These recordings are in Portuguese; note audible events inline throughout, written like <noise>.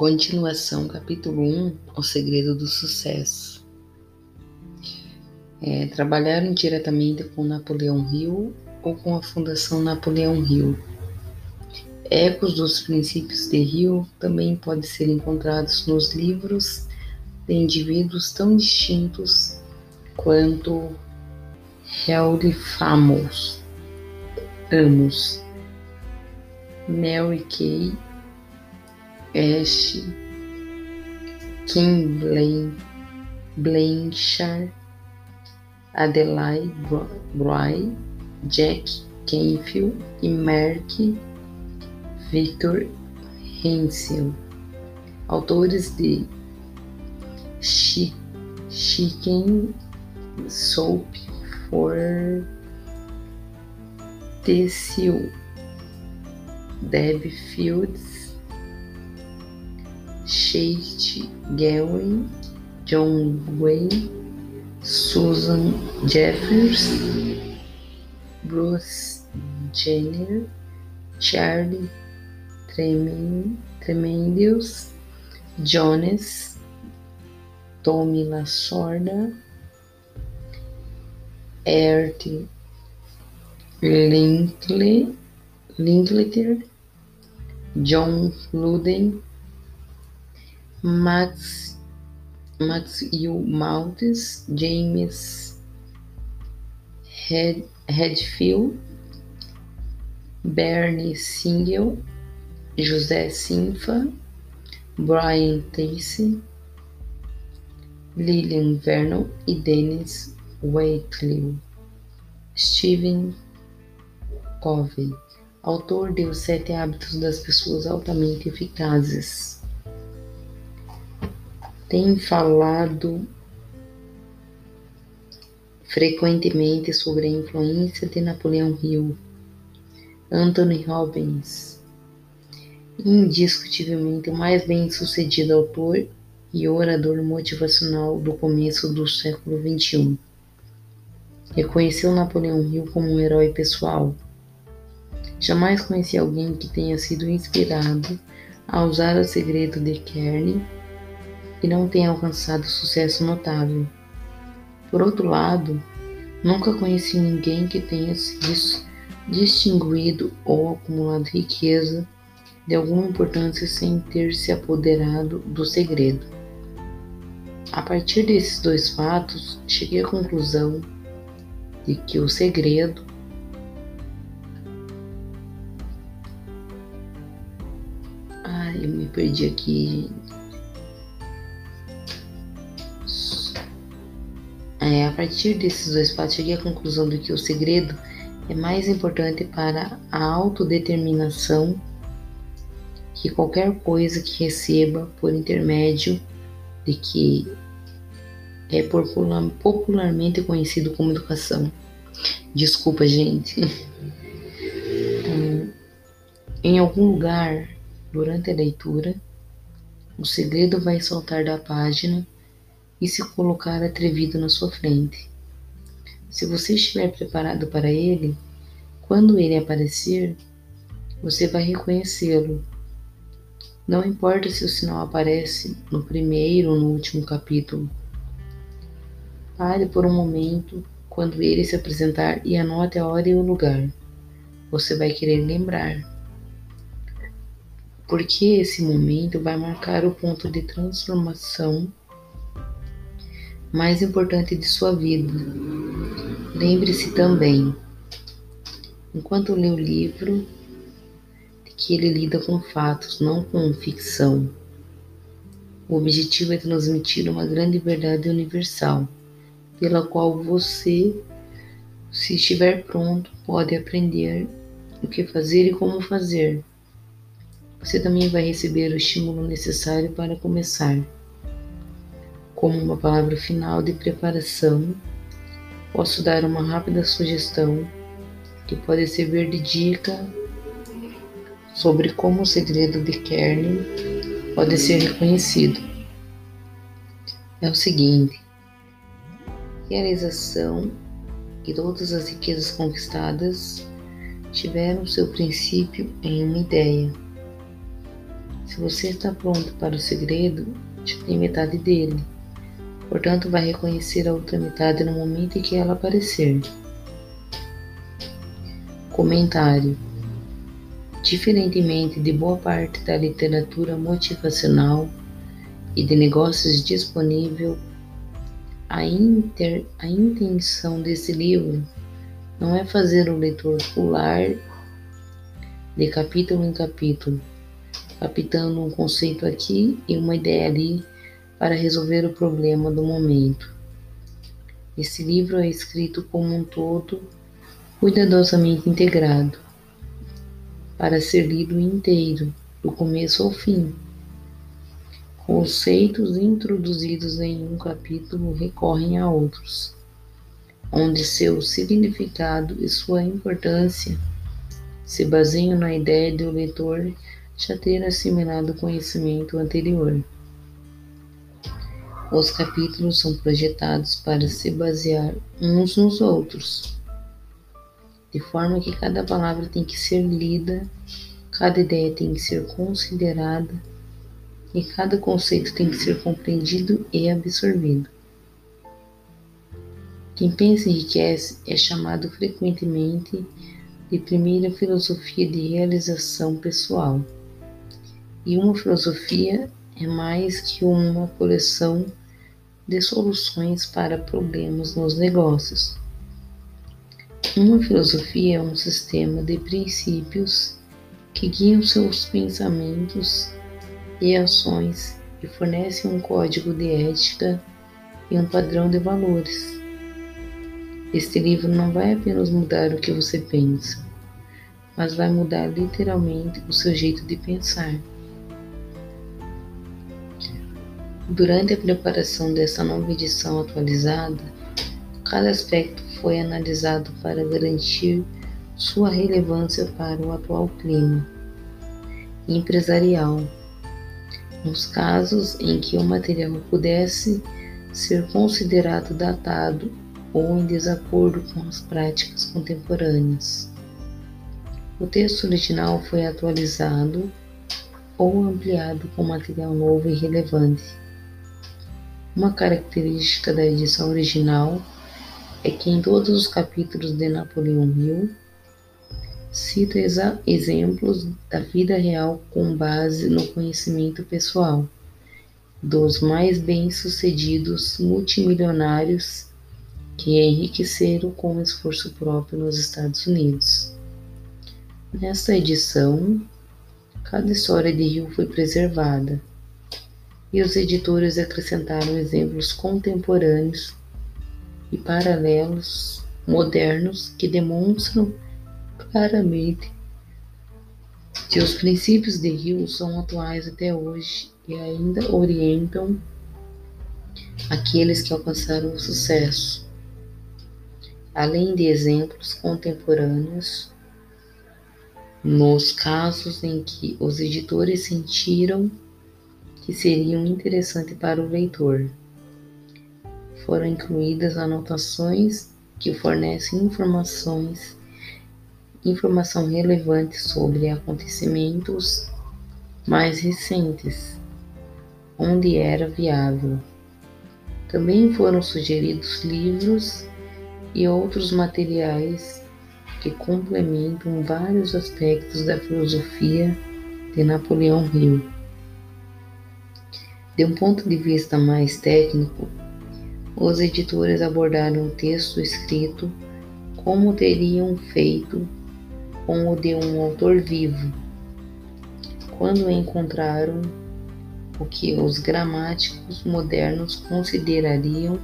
Continuação, capítulo 1 O segredo do sucesso. É, trabalharam diretamente com Napoleão Hill ou com a Fundação Napoleão Hill. Ecos dos princípios de Hill também podem ser encontrados nos livros de indivíduos tão distintos quanto Helly Famos, Amos, Mary Kay Ash, Kim Blaine, Blanchard, Adelaide Bry, Jack Canfield e Mark Victor Hensel, autores de Chicken Soap for Tessio, Deb Fields, Chase Gowen, John Wayne, Susan Jeffers, Bruce Jenner, Charlie Tremendous, Jonas, Tommy Lasorda, Ert Linkle, Linkleter, John Luden, Max, Max U. Maltes, James Hed, Redfield, Bernie Singel, José Sinfa, Brian Tracy, Lillian Vernon e Dennis Waitlew. Stephen Covey, autor de Os Sete Hábitos das Pessoas Altamente Eficazes tem falado frequentemente sobre a influência de Napoleão Hill, Anthony Robbins, indiscutivelmente o mais bem-sucedido autor e orador motivacional do começo do século XXI. Reconheceu Napoleão Hill como um herói pessoal. Jamais conheci alguém que tenha sido inspirado a usar o segredo de Kearney e não tem alcançado sucesso notável. Por outro lado, nunca conheci ninguém que tenha se distinguido ou acumulado riqueza de alguma importância sem ter se apoderado do segredo. A partir desses dois fatos, cheguei à conclusão de que o segredo Ah, eu me perdi aqui, É, a partir desses dois fatos, cheguei à conclusão de que o segredo é mais importante para a autodeterminação que qualquer coisa que receba por intermédio de que é popularmente conhecido como educação. Desculpa, gente. <laughs> Em algum lugar, durante a leitura, o segredo vai saltar da página e se colocar atrevido na sua frente. Se você estiver preparado para ele, quando ele aparecer, você vai reconhecê-lo. Não importa se o sinal aparece no primeiro ou no último capítulo. Pare por um momento quando ele se apresentar e anote a hora e o lugar. Você vai querer lembrar. Porque esse momento vai marcar o ponto de transformação mais importante de sua vida. Lembre-se também, enquanto lê o livro, de que ele lida com fatos, não com ficção. O objetivo é transmitir uma grande verdade universal, pela qual você, se estiver pronto, pode aprender o que fazer e como fazer. Você também vai receber o estímulo necessário para começar. Como uma palavra final de preparação, posso dar uma rápida sugestão que pode servir de dica sobre como o segredo de Kern pode ser reconhecido. É o seguinte: realização e todas as riquezas conquistadas tiveram seu princípio em uma ideia. Se você está pronto para o segredo, já tem metade dele. Portanto, vai reconhecer a outra metade no momento em que ela aparecer. Comentário: Diferentemente de boa parte da literatura motivacional e de negócios disponível, a, inter, a intenção desse livro não é fazer o leitor pular de capítulo em capítulo, captando um conceito aqui e uma ideia ali para resolver o problema do momento. Esse livro é escrito como um todo, cuidadosamente integrado, para ser lido inteiro, do começo ao fim. Conceitos introduzidos em um capítulo recorrem a outros, onde seu significado e sua importância se baseiam na ideia de o leitor já ter assimilado o conhecimento anterior. Os capítulos são projetados para se basear uns nos outros, de forma que cada palavra tem que ser lida, cada ideia tem que ser considerada e cada conceito tem que ser compreendido e absorvido. Quem pensa enriquece é chamado frequentemente de primeira filosofia de realização pessoal. E uma filosofia é mais que uma coleção de soluções para problemas nos negócios. Uma filosofia é um sistema de princípios que guiam seus pensamentos e ações e fornece um código de ética e um padrão de valores. Este livro não vai apenas mudar o que você pensa, mas vai mudar literalmente o seu jeito de pensar. Durante a preparação dessa nova edição atualizada, cada aspecto foi analisado para garantir sua relevância para o atual clima empresarial. Nos casos em que o material pudesse ser considerado datado ou em desacordo com as práticas contemporâneas. O texto original foi atualizado ou ampliado com material novo e relevante. Uma característica da edição original é que em todos os capítulos de Napoleão Hill cita exemplos da vida real com base no conhecimento pessoal dos mais bem-sucedidos multimilionários que enriqueceram com esforço próprio nos Estados Unidos. Nesta edição, cada história de Hill foi preservada e os editores acrescentaram exemplos contemporâneos e paralelos modernos que demonstram claramente que os princípios de Hill são atuais até hoje e ainda orientam aqueles que alcançaram o sucesso. Além de exemplos contemporâneos, nos casos em que os editores sentiram que seriam interessantes para o leitor. Foram incluídas anotações que fornecem informações, informação relevante sobre acontecimentos mais recentes, onde era viável. Também foram sugeridos livros e outros materiais que complementam vários aspectos da filosofia de Napoleão Hill. De um ponto de vista mais técnico, os editores abordaram o texto escrito como teriam feito com o de um autor vivo, quando encontraram o que os gramáticos modernos considerariam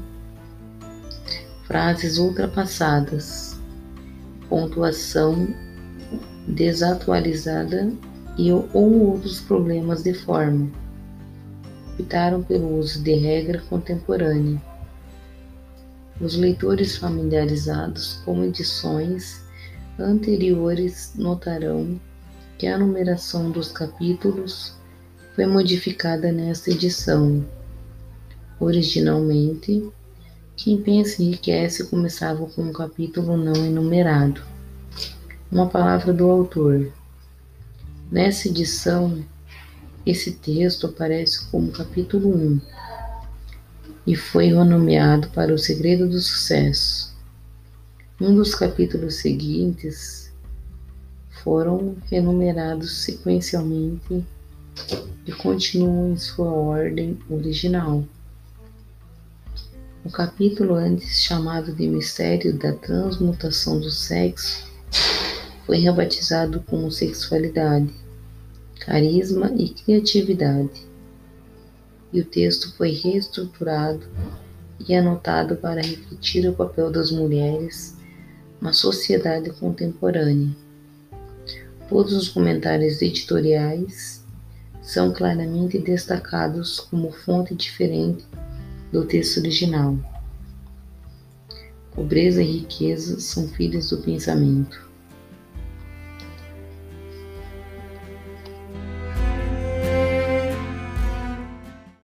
frases ultrapassadas, pontuação desatualizada e ou outros problemas de forma optaram pelo uso de regra contemporânea. Os leitores familiarizados com edições anteriores notarão que a numeração dos capítulos foi modificada nesta edição. Originalmente, quem pensa enriquece começava com um capítulo não enumerado. Uma palavra do autor. Nessa edição, Esse texto aparece como capítulo 1 e foi renomeado para o segredo do sucesso. Um dos capítulos seguintes foram renumerados sequencialmente e continuam em sua ordem original. O capítulo antes chamado de Mistério da Transmutação do Sexo foi rebatizado como Sexualidade, Carisma e Criatividade. E o texto foi reestruturado e anotado para refletir o papel das mulheres na sociedade contemporânea. Todos os comentários editoriais são claramente destacados como fonte diferente do texto original. Pobreza e riqueza são filhas do pensamento.